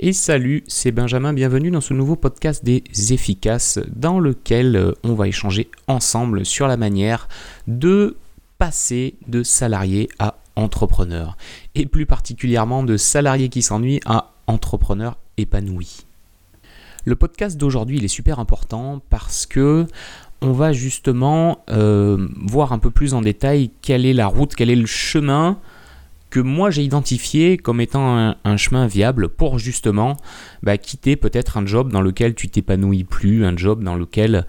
Et salut, c'est Benjamin, bienvenue dans ce nouveau podcast des efficaces dans lequel euh, on va échanger ensemble sur la manière de passer de salarié à entrepreneur et plus particulièrement de salarié qui s'ennuie à entrepreneur épanoui. Le podcast d'aujourd'hui il est super important parce que on va justement euh, voir un peu plus en détail quelle est la route, quel est le chemin que moi j'ai identifié comme étant un, chemin viable pour justement bah, quitter peut-être un job dans lequel tu t'épanouis plus, un job dans lequel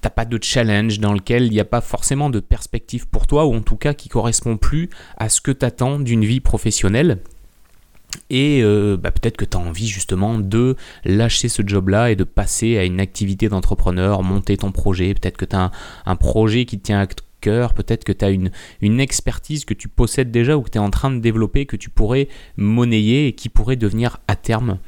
t'as pas de challenge, dans lequel il n'y a pas forcément de perspective pour toi, ou en tout cas qui correspond plus à ce que tu attends d'une vie professionnelle. Et euh, bah, peut-être que tu as envie justement de lâcher ce job-là et de passer à une activité d'entrepreneur, monter ton projet. Peut-être que tu as un, un, projet qui te tient à peut-être que tu as une, expertise que tu possèdes déjà ou que tu es en train de développer, que tu pourrais monnayer et qui pourrait devenir à terme,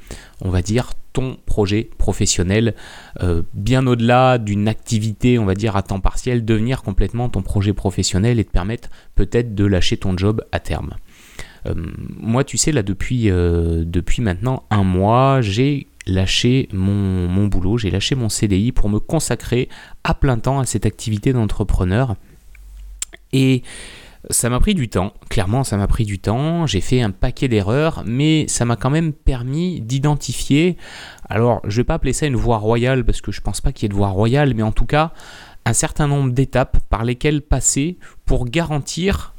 on va dire, ton projet professionnel, euh, bien au-delà d'une activité, on va dire, à temps partiel, devenir complètement ton projet professionnel et te permettre peut-être de lâcher ton job à terme. Euh, moi, tu sais, là, depuis, euh, depuis maintenant un mois, j'ai lâché mon, mon boulot, j'ai lâché mon CDI pour me consacrer à plein temps à cette activité d'entrepreneur. Et ça m'a pris du temps, clairement ça m'a pris du temps, j'ai fait un paquet d'erreurs, mais ça m'a quand même permis d'identifier, alors je vais pas appeler ça une voie royale parce que je pense pas qu'il y ait de voie royale, mais en tout cas un certain nombre d'étapes par lesquelles passer pour garantir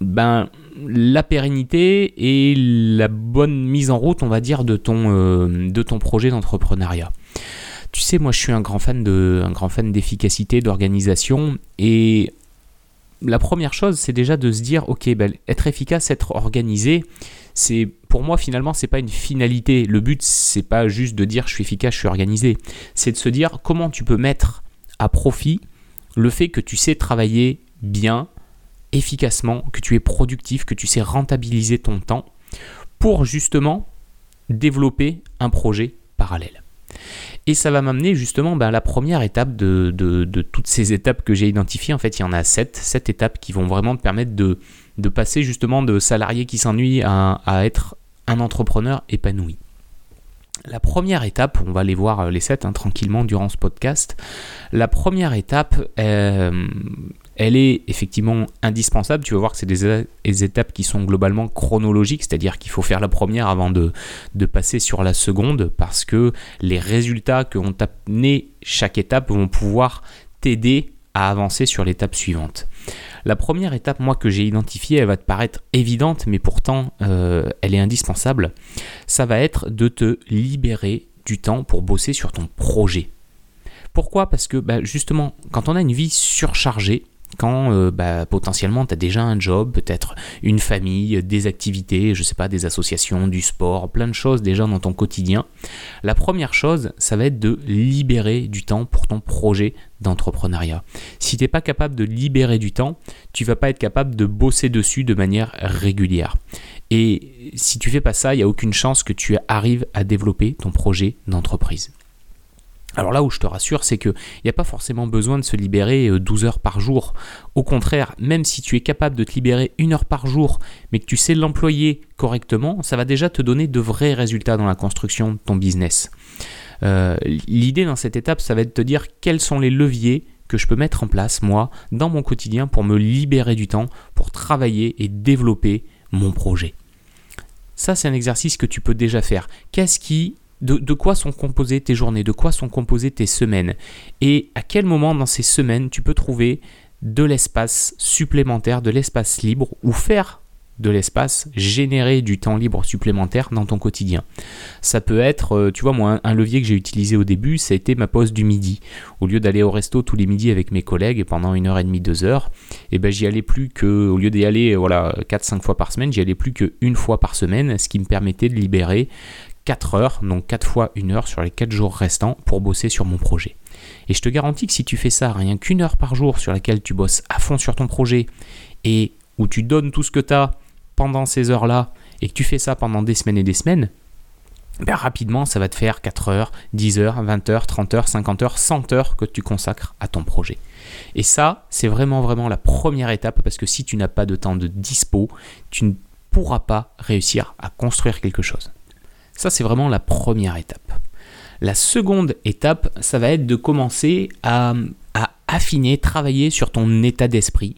ben, la pérennité et la bonne mise en route, on va dire, de ton, euh, projet d'entrepreneuriat. Tu sais, moi je suis un grand fan de, un grand fan d'efficacité, d'organisation, et la première chose, c'est déjà de se dire, ok, ben, être efficace, être organisé, c'est pour moi finalement, c'est pas une finalité. Le but, c'est pas juste de dire je suis efficace, je suis organisé. C'est de se dire comment tu peux mettre à profit le fait que tu sais travailler bien, efficacement, que tu es productif, que tu sais rentabiliser ton temps pour justement développer un projet parallèle. Et ça va m'amener justement ben, à la première étape de, toutes ces étapes que j'ai identifiées. En fait, il y en a sept, sept étapes qui vont vraiment te permettre de, passer justement de salarié qui s'ennuie à, être un entrepreneur épanoui. La première étape, on va aller voir euh, les sept hein, tranquillement durant ce podcast. La première étape, euh, elle est effectivement indispensable. Tu vas voir que c'est des, étapes qui sont globalement chronologiques, c'est-à-dire qu'il faut faire la première avant de, passer sur la seconde, parce que les résultats que vont amené chaque étape vont pouvoir t'aider à avancer sur l'étape suivante. La première étape, moi, que j'ai identifiée, elle va te paraître évidente, mais pourtant, euh, elle est indispensable. Ça va être de te libérer du temps pour bosser sur ton projet. Pourquoi? Parce que bah, justement, quand on a une vie surchargée, quand euh, bah, potentiellement tu as déjà un job, peut-être une famille, des activités, je sais pas, des associations, du sport, plein de choses déjà dans ton quotidien. La première chose, ça va être de libérer du temps pour ton projet d'entrepreneuriat. Si tu n'es pas capable de libérer du temps, tu vas pas être capable de bosser dessus de manière régulière. Et si tu fais pas ça, il n'y a aucune chance que tu arrives à développer ton projet d'entreprise. Alors là où je te rassure, c'est qu'il n'y a pas forcément besoin de se libérer 12 euh, heures par jour. Au contraire, même si tu es capable de te libérer une heure par jour, mais que tu sais l'employer correctement, ça va déjà te donner de vrais résultats dans la construction de ton business. Euh, l'idée dans cette étape, ça va être de te dire quels sont les leviers que je peux mettre en place, moi, dans mon quotidien, pour me libérer du temps, pour travailler et développer mon projet. Ça, c'est un exercice que tu peux déjà faire. Qu'est-ce qui de, quoi sont composées tes journées, de quoi sont composées tes semaines, et à quel moment dans ces semaines tu peux trouver de l'espace supplémentaire, de l'espace libre, ou faire de l'espace, générer du temps libre supplémentaire dans ton quotidien. Ça peut être, euh, tu vois, moi, un levier que j'ai utilisé au début, ça a été ma pause du midi. Au lieu d'aller au resto tous les midis avec mes collègues pendant une heure et demie, deux heures, et eh ben j'y allais plus que, au lieu d'y aller, voilà, 4-5 fois par semaine, j'y allais plus qu'une fois par semaine, ce qui me permettait de libérer 4 heures, donc 4 fois 1 heure sur les 4 jours restants pour bosser sur mon projet. Et je te garantis que si tu fais ça rien qu'une heure par jour sur laquelle tu bosses à fond sur ton projet et où tu donnes tout ce que tu as pendant ces heures-là et que tu fais ça pendant des semaines et des semaines, ben rapidement ça va te faire 4 heures, 10 heures, 20 heures, 30 heures, 50 heures, 100 heures que tu consacres à ton projet. Et ça, c'est vraiment vraiment la première étape parce que si tu n'as pas de temps de dispo, tu ne pourras pas réussir à construire quelque chose. Ça, c'est vraiment la première étape. La seconde étape, ça va être de commencer à, affiner, travailler sur ton état d'esprit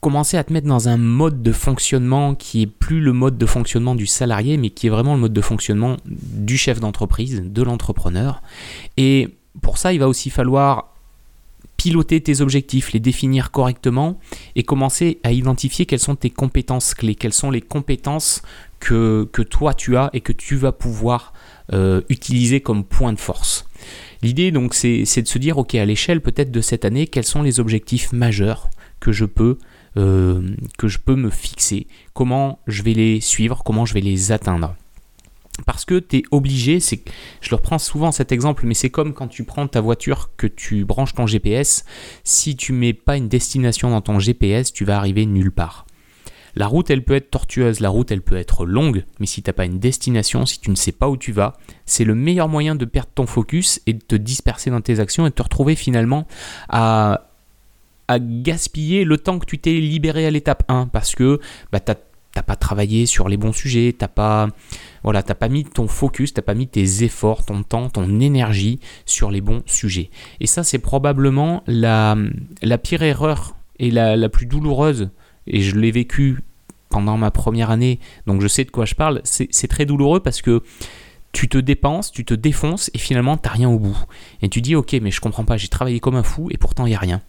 commencer à te mettre dans un mode de fonctionnement qui est plus le mode de fonctionnement du salarié, mais qui est vraiment le mode de fonctionnement du chef d'entreprise, de l'entrepreneur. Et pour ça, il va aussi falloir piloter tes objectifs, les définir correctement et commencer à identifier quelles sont tes compétences clés, quelles sont les compétences que, toi tu as et que tu vas pouvoir euh, utiliser comme point de force. L'idée donc c'est de se dire ok à l'échelle peut-être de cette année quels sont les objectifs majeurs que je peux euh, que je peux me fixer, comment je vais les suivre, comment je vais les atteindre? Parce que tu es obligé, c'est, je le reprends souvent cet exemple, mais c'est comme quand tu prends ta voiture, que tu branches ton GPS, si tu mets pas une destination dans ton GPS, tu vas arriver nulle part. La route, elle peut être tortueuse, la route, elle peut être longue, mais si tu n'as pas une destination, si tu ne sais pas où tu vas, c'est le meilleur moyen de perdre ton focus et de te disperser dans tes actions et de te retrouver finalement à à gaspiller le temps que tu t'es libéré à l'étape 1 parce que bah, tu n'as pas travaillé sur les bons sujets, t'as pas voilà, t'as pas mis ton focus, t'as pas mis tes efforts, ton temps, ton énergie sur les bons sujets. Et ça, c'est probablement la, la pire erreur et la, la plus douloureuse. Et je l'ai vécu pendant ma première année, donc je sais de quoi je parle. C'est très douloureux parce que tu te dépenses, tu te défonces et finalement t'as rien au bout. Et tu dis ok mais je comprends pas, j'ai travaillé comme un fou et pourtant il y a rien.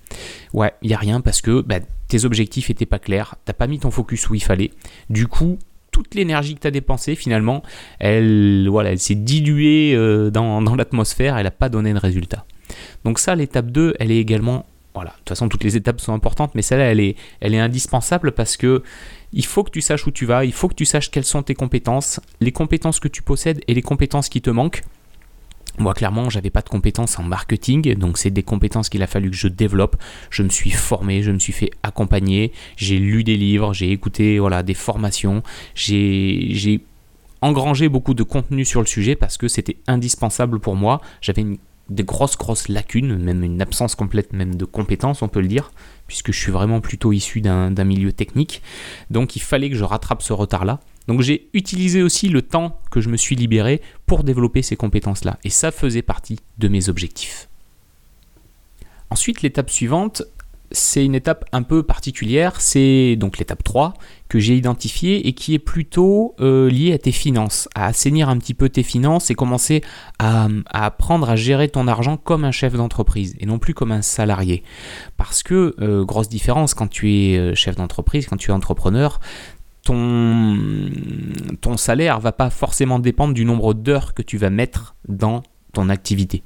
Ouais, il y a rien parce que bah, tes objectifs étaient pas clairs, t'as pas mis ton focus où il fallait. Du coup, toute l'énergie que tu as dépensée finalement, elle s'est diluée euh, dans, dans l'atmosphère, elle n'a pas donné de résultat. Donc ça, l'étape 2, elle est également voilà, de toute façon, toutes les étapes sont importantes, mais celle-là, elle est, indispensable parce que il faut que tu saches où tu vas, il faut que tu saches quelles sont tes compétences, les compétences que tu possèdes et les compétences qui te manquent. Moi, clairement, j'avais pas de compétences en marketing, donc c'est des compétences qu'il a fallu que je développe. Je me suis formé, je me suis fait accompagner, j'ai lu des livres, j'ai écouté voilà des formations, j'ai engrangé beaucoup de contenu sur le sujet parce que c'était indispensable pour moi. J'avais une des grosses grosses lacunes, même une absence complète même de compétences, on peut le dire, puisque je suis vraiment plutôt issu d'un milieu technique. Donc il fallait que je rattrape ce retard-là. Donc j'ai utilisé aussi le temps que je me suis libéré pour développer ces compétences-là. Et ça faisait partie de mes objectifs. Ensuite, l'étape suivante, c'est une étape un peu particulière, c'est donc l'étape 3 j'ai identifiée et qui est plutôt euh, liée à tes finances, à assainir un petit peu tes finances et commencer à, apprendre à gérer ton argent comme un chef d'entreprise et non plus comme un salarié. Parce que, euh, grosse différence, quand tu es euh, chef d'entreprise, quand tu es entrepreneur, ton, ton salaire va pas forcément dépendre du nombre d'heures que tu vas mettre dans ton activité.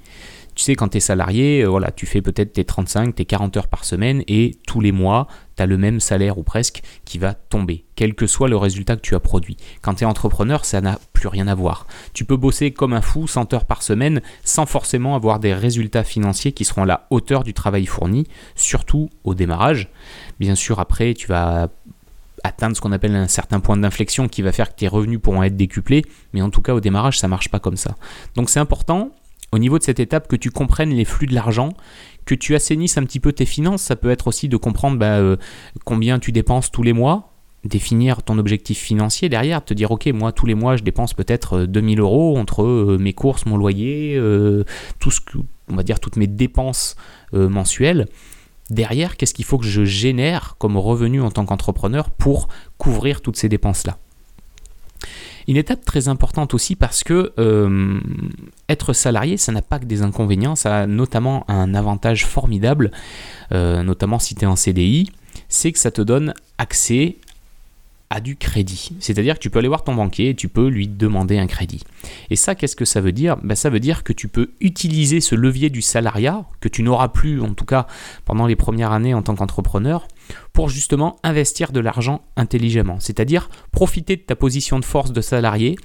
Tu sais, quand tu es salarié, euh, voilà, tu fais peut-être tes 35, tes 40 heures par semaine et tous les mois, tu as le même salaire ou presque qui va tomber, quel que soit le résultat que tu as produit. Quand tu es entrepreneur, ça n'a plus rien à voir. Tu peux bosser comme un fou 100 heures par semaine sans forcément avoir des résultats financiers qui seront à la hauteur du travail fourni, surtout au démarrage. Bien sûr, après, tu vas atteindre ce qu'on appelle un certain point d'inflexion qui va faire que tes revenus pourront être décuplés, mais en tout cas au démarrage ça marche pas comme ça. Donc c'est important au niveau de cette étape que tu comprennes les flux de l'argent, que tu assainisses un petit peu tes finances. Ça peut être aussi de comprendre bah, euh, combien tu dépenses tous les mois, définir ton objectif financier derrière, te dire ok moi tous les mois je dépense peut-être 2000 euh, euros entre euh, mes courses, mon loyer, tout ce va dire toutes mes dépenses mensuelles. Derrière, qu'est-ce qu'il faut que je génère comme revenu en tant qu'entrepreneur pour couvrir toutes ces dépenses-là? Une étape très importante aussi parce que euh, être salarié, ça n'a pas que des inconvénients, ça a notamment un avantage formidable, euh, notamment si tu es en CDI, c'est que ça te donne accès à du crédit. C'est-à-dire que tu peux aller voir ton banquier et tu peux lui demander un crédit. Et ça, qu'est-ce que ça veut dire? Ben, Ça veut dire que tu peux utiliser ce levier du salariat, que tu n'auras plus en tout cas pendant les premières années en tant qu'entrepreneur, pour justement investir de l'argent intelligemment. C'est-à-dire profiter de ta position de force de salarié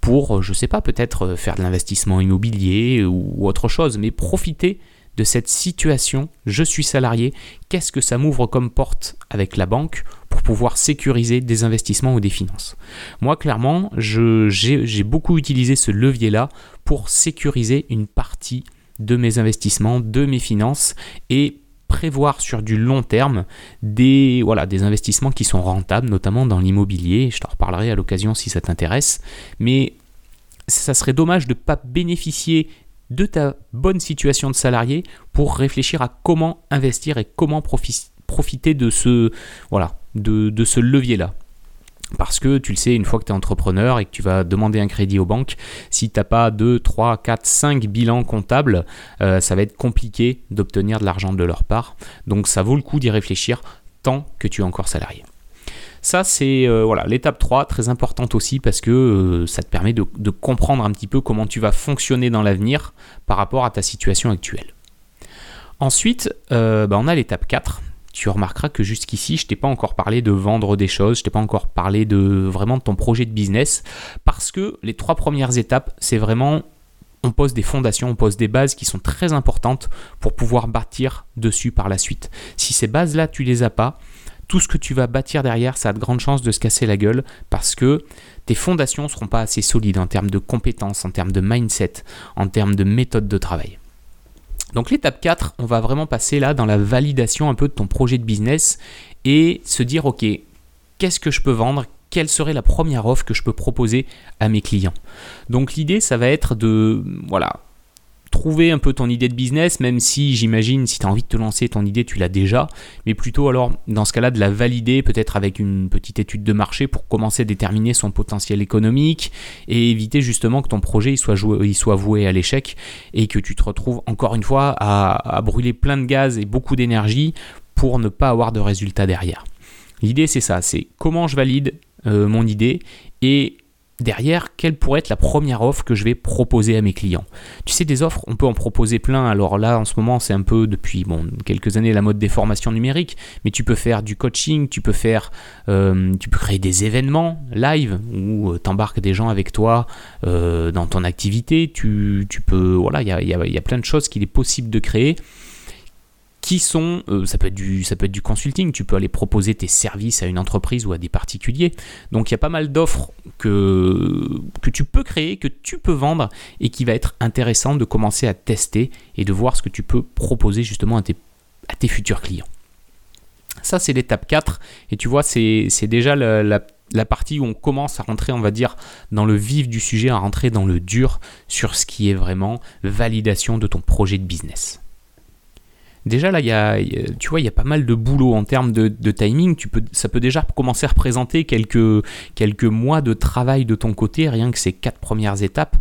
pour, je ne sais pas, peut-être faire de l'investissement immobilier ou autre chose, mais profiter de cette situation, je suis salarié, qu'est-ce que ça m'ouvre comme porte avec la banque pour pouvoir sécuriser des investissements ou des finances? Moi, clairement, j'ai beaucoup utilisé ce levier-là pour sécuriser une partie de mes investissements, de mes finances et prévoir sur du long terme des, voilà, des investissements qui sont rentables, notamment dans l'immobilier. Je t'en reparlerai à l'occasion si ça t'intéresse. Mais ça serait dommage de ne pas bénéficier de ta bonne situation de salarié pour réfléchir à comment investir et comment profiter de ce, voilà, de, ce levier-là. Parce que tu le sais, une fois que tu es entrepreneur et que tu vas demander un crédit aux banques, si tu n'as pas 2, 3, 4, 5 bilans comptables, euh, ça va être compliqué d'obtenir de l'argent de leur part. Donc ça vaut le coup d'y réfléchir tant que tu es encore salarié. Ça, c'est euh, voilà l'étape 3, très importante aussi parce que euh, ça te permet de, comprendre un petit peu comment tu vas fonctionner dans l'avenir par rapport à ta situation actuelle. Ensuite, bah, on a l'étape 4. Tu remarqueras que jusqu'ici, je t'ai pas encore parlé de vendre des choses, je t'ai pas encore parlé de vraiment de ton projet de business, parce que les trois premières étapes, c'est vraiment on pose des fondations, on pose des bases qui sont très importantes pour pouvoir bâtir dessus par la suite. Si ces bases-là, tu les as pas, tout ce que tu vas bâtir derrière, ça a de grandes chances de se casser la gueule parce que tes fondations ne seront pas assez solides en termes de compétences, en termes de mindset, en termes de méthode de travail. Donc l'étape 4, on va vraiment passer là dans la validation un peu de ton projet de business et se dire ok, qu'est-ce que je peux vendre? Quelle serait la première offre que je peux proposer à mes clients? Donc l'idée, ça va être de voilà, trouver un peu ton idée de business, même si j'imagine, si tu as envie de te lancer, ton idée, tu l'as déjà, mais plutôt alors, dans ce cas-là, de la valider peut-être avec une petite étude de marché pour commencer à déterminer son potentiel économique et éviter justement que ton projet il soit, il soit voué à l'échec et que tu te retrouves encore une fois à, brûler plein de gaz et beaucoup d'énergie pour ne pas avoir de résultat derrière. L'idée, c'est ça, c'est comment je valide euh, mon idée et derrière, quelle pourrait être la première offre que je vais proposer à mes clients? Tu sais, des offres, on peut en proposer plein. Alors là, en ce moment, c'est un peu depuis bon, quelques années la mode des formations numériques, mais tu peux faire du coaching, tu peux faire, euh, tu peux créer des événements live où euh, tu embarques des gens avec toi euh, dans ton activité. Tu, peux, voilà, il y a plein de choses qu'il est possible de créer qui sont, euh, ça, peut être du, ça peut du consulting, tu peux aller proposer tes services à une entreprise ou à des particuliers. Donc il y a pas mal d'offres que, que tu peux créer, que tu peux vendre et qui va être intéressant de commencer à tester et de voir ce que tu peux proposer justement à tes, à tes futurs clients. Ça c'est l'étape 4 et tu vois c'est déjà la, la partie où on commence à rentrer, on va dire, dans le vif du sujet, à rentrer dans le dur sur ce qui est vraiment validation de ton projet de business. Déjà là, tu vois, il y a pas mal de boulot en termes de, timing. Tu peux, ça peut déjà commencer à représenter quelques, quelques mois de travail de ton côté, rien que ces quatre premières étapes,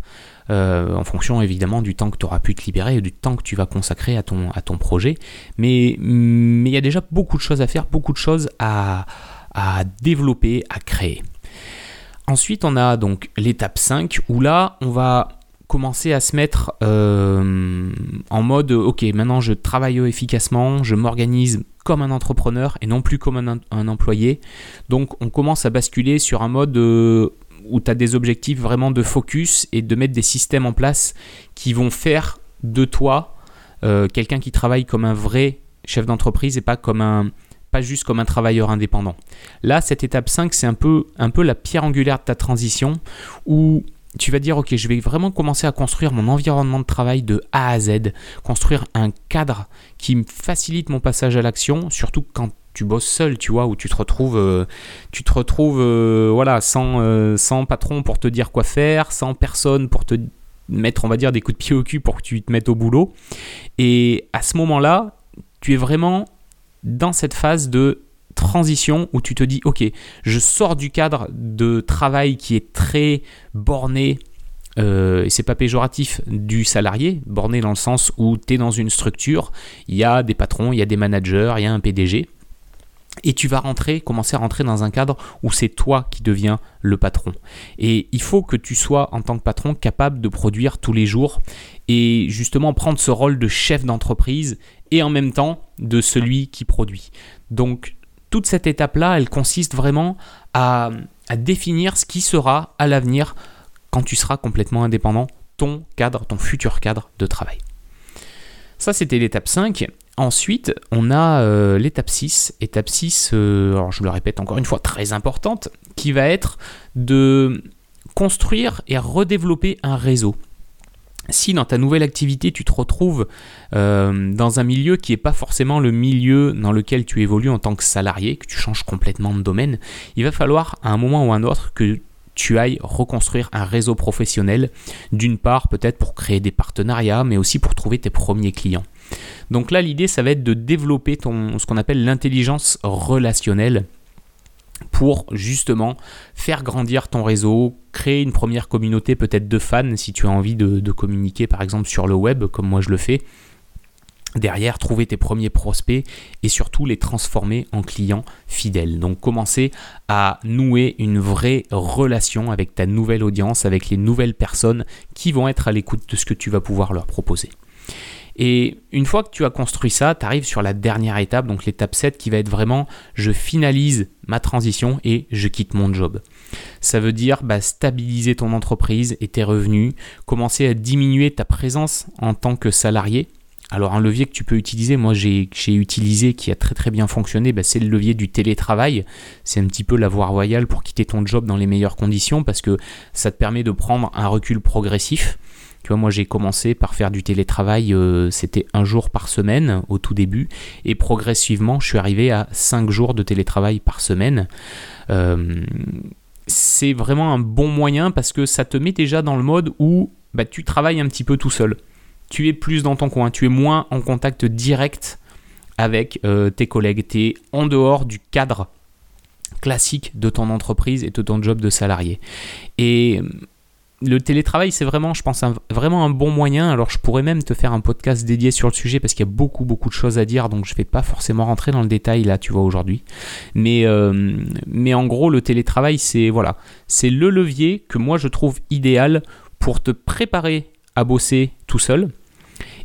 euh, en fonction évidemment du temps que tu auras pu te libérer et du temps que tu vas consacrer à ton, à ton projet. Mais il y a déjà beaucoup de choses à faire, beaucoup de choses à, à développer, à créer. Ensuite, on a donc l'étape 5 où là, on va commencer à se mettre euh, en mode ok maintenant je travaille efficacement, je m'organise comme un entrepreneur et non plus comme un, employé. Donc on commence à basculer sur un mode euh, où tu as des objectifs vraiment de focus et de mettre des systèmes en place qui vont faire de toi euh, quelqu'un qui travaille comme un vrai chef d'entreprise et pas comme un pas juste comme un travailleur indépendant. Là, cette étape 5, c'est un peu, un peu la pierre angulaire de ta transition où tu vas dire, ok, je vais vraiment commencer à construire mon environnement de travail de A à Z, construire un cadre qui me facilite mon passage à l'action, surtout quand tu bosses seul, tu vois, où tu te retrouves, euh, tu te retrouves, euh, voilà, sans, euh, sans patron pour te dire quoi faire, sans personne pour te mettre, on va dire, des coups de pied au cul pour que tu te mettes au boulot. Et à ce moment-là, tu es vraiment dans cette phase de transition où tu te dis, ok, je sors du cadre de travail qui est très borné, euh, et c'est pas péjoratif, du salarié, borné dans le sens où tu es dans une structure, il y a des patrons, il y a des managers, il y a un PDG, et tu vas rentrer, commencer à rentrer dans un cadre où c'est toi qui deviens le patron. Et il faut que tu sois en tant que patron capable de produire tous les jours et justement prendre ce rôle de chef d'entreprise et en même temps de celui qui produit. Donc toute cette étape-là, elle consiste vraiment à, définir ce qui sera à l'avenir quand tu seras complètement indépendant, ton cadre, ton futur cadre de travail. Ça, c'était l'étape 5. Ensuite, on a euh, l'étape 6. Étape 6, euh, alors je le répète encore une fois, très importante, qui va être de construire et redévelopper un réseau si dans ta nouvelle activité tu te retrouves euh, dans un milieu qui n'est pas forcément le milieu dans lequel tu évolues en tant que salarié, que tu changes complètement de domaine, il va falloir à un moment ou à un autre que tu ailles reconstruire un réseau professionnel, d'une part peut-être pour créer des partenariats, mais aussi pour trouver tes premiers clients. Donc là, l'idée, ça va être de développer ton, ce qu'on appelle l'intelligence relationnelle pour justement faire grandir ton réseau, créer une première communauté peut-être de fans si tu as envie de, communiquer par exemple sur le web comme moi je le fais. Derrière, trouver tes premiers prospects et surtout les transformer en clients fidèles. Donc commencer à nouer une vraie relation avec ta nouvelle audience, avec les nouvelles personnes qui vont être à l'écoute de ce que tu vas pouvoir leur proposer. Et une fois que tu as construit ça, tu arrives sur la dernière étape, donc l'étape 7 qui va être vraiment je finalise ma transition et je quitte mon job. Ça veut dire bah, stabiliser ton entreprise et tes revenus, commencer à diminuer ta présence en tant que salarié. Alors un levier que tu peux utiliser, moi j'ai utilisé qui a très très bien fonctionné, bah, c'est le levier du télétravail. C'est un petit peu la voie royale pour quitter ton job dans les meilleures conditions parce que ça te permet de prendre un recul progressif. Tu vois, moi j'ai commencé par faire du télétravail, euh, c'était un jour par semaine au tout début, et progressivement je suis arrivé à 5 jours de télétravail par semaine. Euh, c'est vraiment un bon moyen parce que ça te met déjà dans le mode où bah, tu travailles un petit peu tout seul. Tu es plus dans ton coin, tu es moins en contact direct avec euh, tes collègues, tu es en dehors du cadre classique de ton entreprise et de ton job de salarié. Et le télétravail, c'est vraiment, je pense, vraiment un bon moyen. Alors, je pourrais même te faire un podcast dédié sur le sujet parce qu'il y a beaucoup, beaucoup de choses à dire. Donc, je ne vais pas forcément rentrer dans le détail là, tu vois, aujourd'hui. Mais, euh, mais en gros, le télétravail, c'est voilà, c'est le levier que moi je trouve idéal pour te préparer à bosser tout seul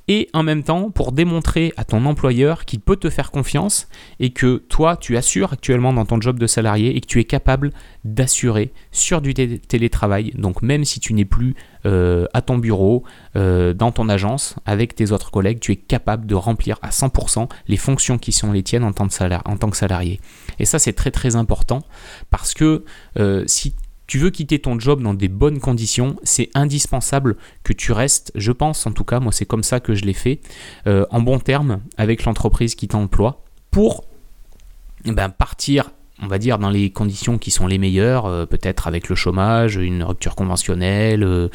et en même temps pour démontrer à ton employeur qu'il peut te faire confiance et que toi tu assures actuellement dans ton job de salarié et que tu es capable d'assurer sur du télétravail. Donc même si tu n'es plus euh, à ton bureau, euh, dans ton agence, avec tes autres collègues, tu es capable de remplir à 100% les fonctions qui sont les tiennes en tant, que salarié. Et ça c'est très très important parce que euh, si tu veux quitter ton job dans des bonnes conditions, c'est indispensable que tu restes, je pense en tout cas, moi c'est comme ça que je l'ai fait, euh, en bon terme avec l'entreprise qui t'emploie pour ben, partir on va dire dans les conditions qui sont les meilleures, euh, peut-être avec le chômage, une rupture conventionnelle, euh,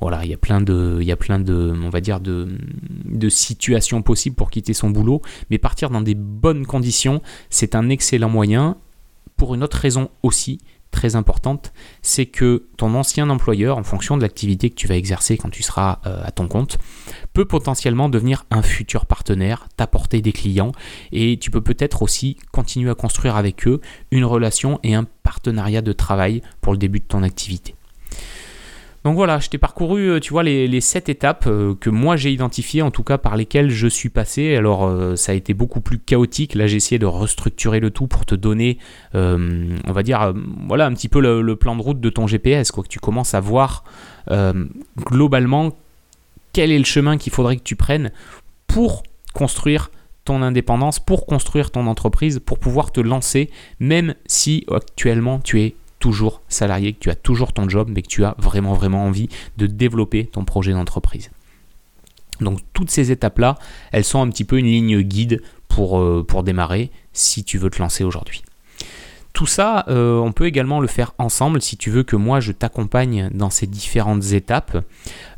voilà, il y a plein de, y a plein de, on va dire de, de situations possibles pour quitter son boulot, mais partir dans des bonnes conditions, c'est un excellent moyen. Pour une autre raison aussi, très importante, c'est que ton ancien employeur, en fonction de l'activité que tu vas exercer quand tu seras euh, à ton compte, peut potentiellement devenir un futur partenaire, t'apporter des clients et tu peux peut-être aussi continuer à construire avec eux une relation et un partenariat de travail pour le début de ton activité. Donc voilà, je t'ai parcouru, euh, tu vois, les, les sept étapes euh, que moi j'ai identifiées, en tout cas par lesquelles je suis passé. Alors euh, ça a été beaucoup plus chaotique. Là j'ai essayé de restructurer le tout pour te donner, on va dire, voilà, un petit peu le, plan de route de ton GPS, quoi, que tu commences à voir globalement quel est le chemin qu'il faudrait que tu prennes pour construire ton indépendance, pour construire ton entreprise, pour pouvoir te lancer, même si actuellement tu es salarié, que tu as toujours ton job, mais que tu as vraiment vraiment envie de développer ton projet d'entreprise. Donc toutes ces étapes-là, elles sont un petit peu une ligne guide pour, euh, pour démarrer si tu veux te lancer aujourd'hui. Tout ça, euh, on peut également le faire ensemble si tu veux que moi je t'accompagne dans ces différentes étapes.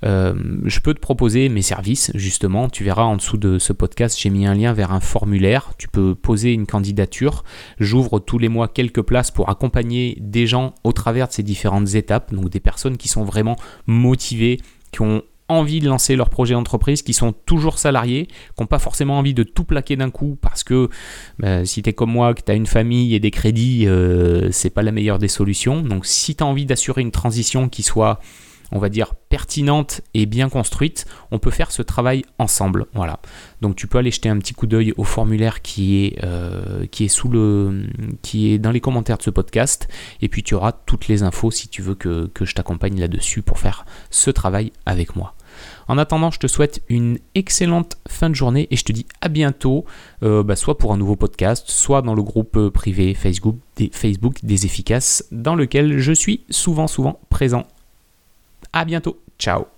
Euh, je peux te proposer mes services, justement. Tu verras en dessous de ce podcast, j'ai mis un lien vers un formulaire. Tu peux poser une candidature. J'ouvre tous les mois quelques places pour accompagner des gens au travers de ces différentes étapes. Donc des personnes qui sont vraiment motivées, qui ont envie de lancer leur projet d'entreprise, qui sont toujours salariés, qui n'ont pas forcément envie de tout plaquer d'un coup parce que bah, si tu es comme moi, que tu as une famille et des crédits, euh, c'est pas la meilleure des solutions. Donc si tu as envie d'assurer une transition qui soit on va dire pertinente et bien construite, on peut faire ce travail ensemble. Voilà. Donc tu peux aller jeter un petit coup d'œil au formulaire qui est, euh, qui est sous le qui est dans les commentaires de ce podcast et puis tu auras toutes les infos si tu veux que, que je t'accompagne là-dessus pour faire ce travail avec moi. En attendant, je te souhaite une excellente fin de journée et je te dis à bientôt, euh, bah, soit pour un nouveau podcast, soit dans le groupe euh, privé Facebook des, Facebook des efficaces, dans lequel je suis souvent, souvent présent. À bientôt. Ciao.